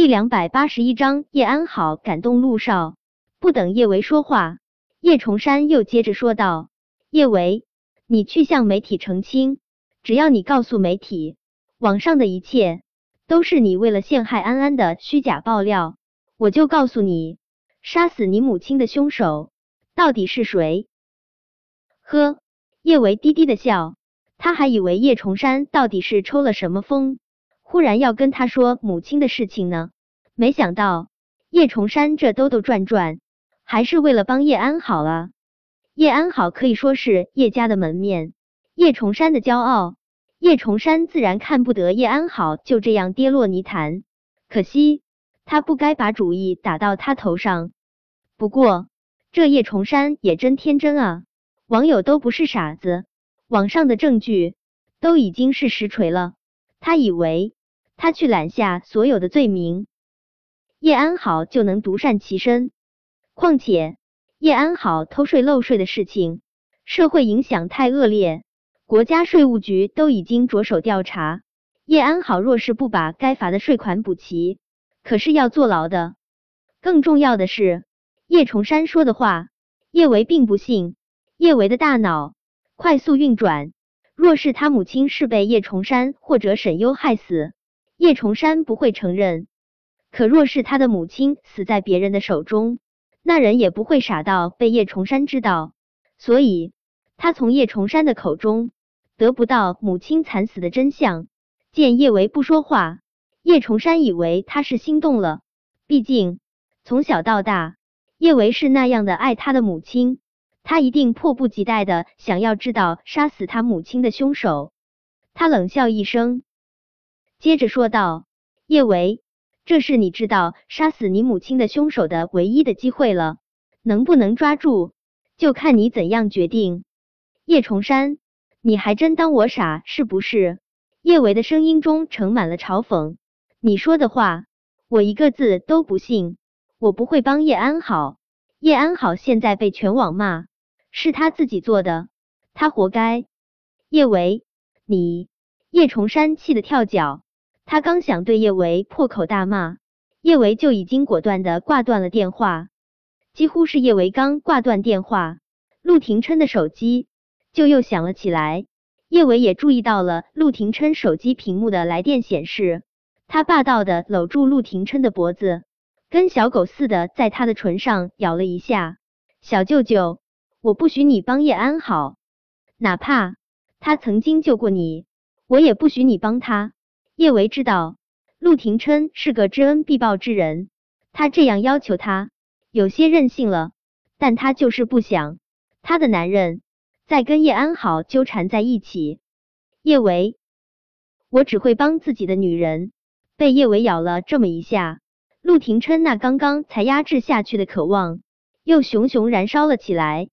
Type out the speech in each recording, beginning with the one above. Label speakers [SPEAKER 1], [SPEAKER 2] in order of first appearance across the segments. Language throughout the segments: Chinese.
[SPEAKER 1] 第两百八十一章叶安好感动陆少。不等叶维说话，叶崇山又接着说道：“叶维，你去向媒体澄清，只要你告诉媒体，网上的一切都是你为了陷害安安的虚假爆料，我就告诉你，杀死你母亲的凶手到底是谁。”呵，叶维低低的笑，他还以为叶崇山到底是抽了什么风。忽然要跟他说母亲的事情呢，没想到叶崇山这兜兜转转，还是为了帮叶安好啊。叶安好可以说是叶家的门面，叶崇山的骄傲，叶崇山自然看不得叶安好就这样跌落泥潭。可惜他不该把主意打到他头上。不过这叶崇山也真天真啊，网友都不是傻子，网上的证据都已经是实锤了，他以为。他去揽下所有的罪名，叶安好就能独善其身。况且叶安好偷税漏税的事情，社会影响太恶劣，国家税务局都已经着手调查。叶安好若是不把该罚的税款补齐，可是要坐牢的。更重要的是，叶崇山说的话，叶维并不信。叶维的大脑快速运转，若是他母亲是被叶崇山或者沈优害死。叶崇山不会承认，可若是他的母亲死在别人的手中，那人也不会傻到被叶崇山知道。所以，他从叶崇山的口中得不到母亲惨死的真相。见叶维不说话，叶崇山以为他是心动了。毕竟从小到大，叶维是那样的爱他的母亲，他一定迫不及待的想要知道杀死他母亲的凶手。他冷笑一声。接着说道：“叶维，这是你知道杀死你母亲的凶手的唯一的机会了，能不能抓住，就看你怎样决定。”叶崇山，你还真当我傻是不是？叶维的声音中盛满了嘲讽。你说的话，我一个字都不信。我不会帮叶安好，叶安好现在被全网骂，是他自己做的，他活该。叶维，你……叶崇山气得跳脚。他刚想对叶维破口大骂，叶维就已经果断的挂断了电话。几乎是叶维刚挂断电话，陆廷琛的手机就又响了起来。叶维也注意到了陆廷琛手机屏幕的来电显示，他霸道的搂住陆廷琛的脖子，跟小狗似的在他的唇上咬了一下。小舅舅，我不许你帮叶安好，哪怕他曾经救过你，我也不许你帮他。叶维知道陆廷琛是个知恩必报之人，他这样要求他有些任性了，但他就是不想他的男人再跟叶安好纠缠在一起。叶维，我只会帮自己的女人。被叶维咬了这么一下，陆廷琛那刚刚才压制下去的渴望又熊熊燃烧了起来。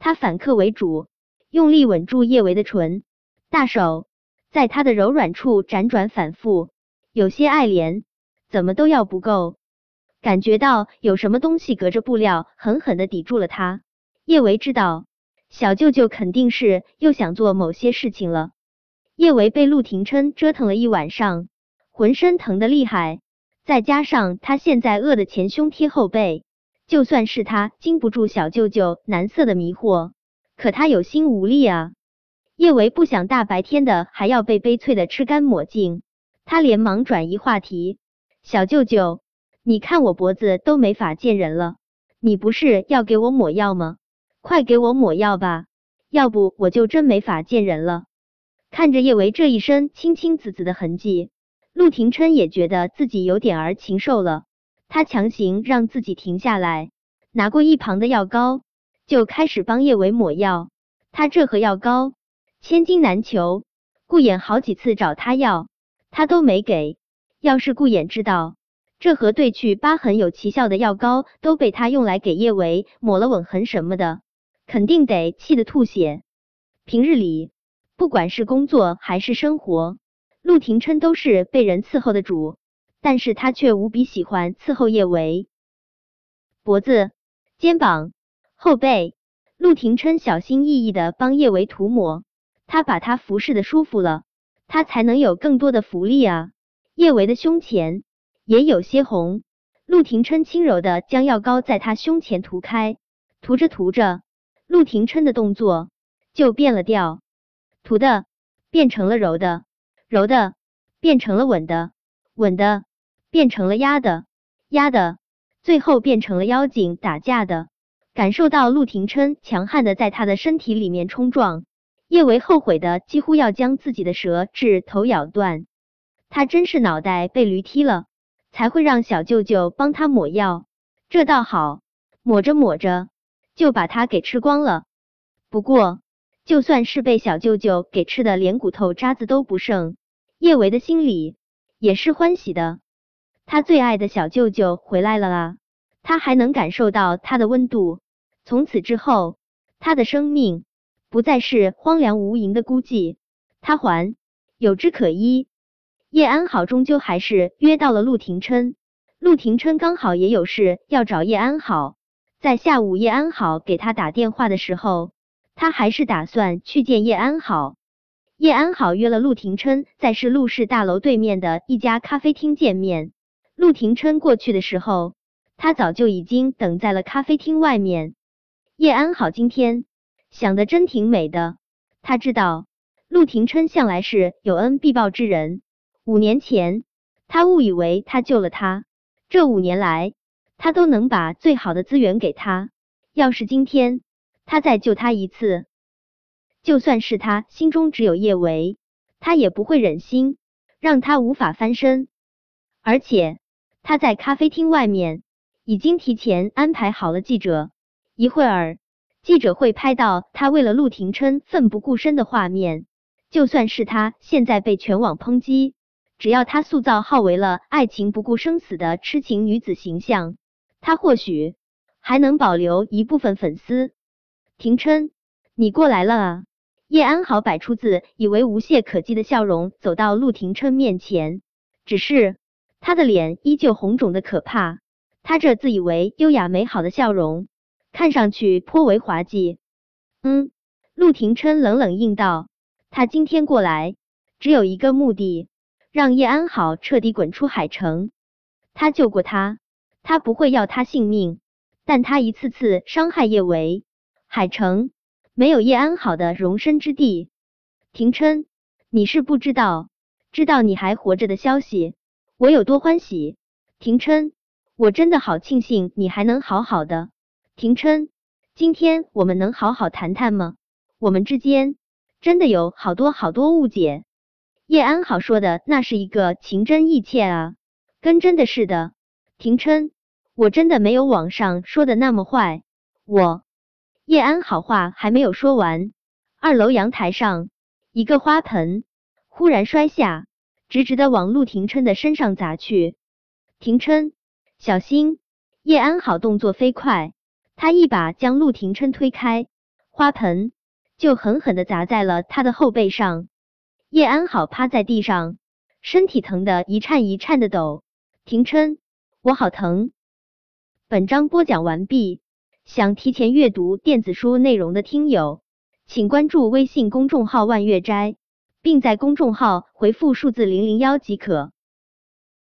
[SPEAKER 1] 他反客为主，用力吻住叶维的唇，大手。在他的柔软处辗转反复，有些爱怜，怎么都要不够。感觉到有什么东西隔着布料狠狠的抵住了他。叶维知道，小舅舅肯定是又想做某些事情了。叶维被陆廷琛折腾了一晚上，浑身疼的厉害，再加上他现在饿得前胸贴后背，就算是他经不住小舅舅难色的迷惑，可他有心无力啊。叶维不想大白天的还要被悲催的吃干抹净，他连忙转移话题：“小舅舅，你看我脖子都没法见人了，你不是要给我抹药吗？快给我抹药吧，要不我就真没法见人了。”看着叶维这一身青青紫紫的痕迹，陆廷琛也觉得自己有点儿禽兽了。他强行让自己停下来，拿过一旁的药膏，就开始帮叶维抹药。他这盒药膏。千金难求，顾衍好几次找他要，他都没给。要是顾衍知道这盒对去疤痕有奇效的药膏都被他用来给叶维抹了吻痕什么的，肯定得气得吐血。平日里，不管是工作还是生活，陆廷琛都是被人伺候的主，但是他却无比喜欢伺候叶维。脖子、肩膀、后背，陆廷琛小心翼翼的帮叶维涂抹。他把他服侍的舒服了，他才能有更多的福利啊！叶维的胸前也有些红。陆廷琛轻柔的将药膏在他胸前涂开，涂着涂着，陆廷琛的动作就变了调，涂的变成了柔的，柔的变成了稳的，稳的变成了压的，压的最后变成了妖精打架的。感受到陆廷琛强悍的在他的身体里面冲撞，叶维后悔的几乎要将自己的舌质头咬断。他真是脑袋被驴踢了。才会让小舅舅帮他抹药，这倒好，抹着抹着就把他给吃光了。不过，就算是被小舅舅给吃的连骨头渣子都不剩，叶维的心里也是欢喜的。他最爱的小舅舅回来了啊！他还能感受到他的温度。从此之后，他的生命不再是荒凉无垠的孤寂，他还有枝可依。叶安好终究还是约到了陆廷琛，陆廷琛刚好也有事要找叶安好。在下午叶安好给他打电话的时候，他还是打算去见叶安好。叶安好约了陆廷琛在市陆氏大楼对面的一家咖啡厅见面。陆廷琛过去的时候，他早就已经等在了咖啡厅外面。叶安好今天想的真挺美的，他知道陆廷琛向来是有恩必报之人。五年前，他误以为他救了他，这五年来，他都能把最好的资源给他。要是今天他再救他一次，就算是他心中只有叶维，他也不会忍心让他无法翻身。而且他在咖啡厅外面已经提前安排好了记者，一会儿记者会拍到他为了陆廷琛奋不顾身的画面。就算是他现在被全网抨击。只要他塑造好为了爱情不顾生死的痴情女子形象，他或许还能保留一部分粉丝。廷琛，你过来了啊！叶安好摆出自以为无懈可击的笑容，走到陆廷琛面前，只是他的脸依旧红肿的可怕。他这自以为优雅美好的笑容，看上去颇为滑稽。嗯，陆廷琛冷冷应道：“他今天过来只有一个目的。”让叶安好彻底滚出海城。他救过他，他不会要他性命，但他一次次伤害叶维，海城没有叶安好的容身之地。廷琛，你是不知道，知道你还活着的消息，我有多欢喜。廷琛，我真的好庆幸你还能好好的。廷琛，今天我们能好好谈谈吗？我们之间真的有好多好多误解。叶安好说的那是一个情真意切啊，跟真的似的。廷琛，我真的没有网上说的那么坏。我叶安好话还没有说完，二楼阳台上一个花盆忽然摔下，直直的往陆廷琛的身上砸去。廷琛，小心！叶安好动作飞快，他一把将陆廷琛推开，花盆就狠狠的砸在了他的后背上。叶安好趴在地上，身体疼得一颤一颤的抖。廷琛，我好疼。本章播讲完毕。想提前阅读电子书内容的听友，请关注微信公众号“万月斋”，并在公众号回复数字零零幺即可。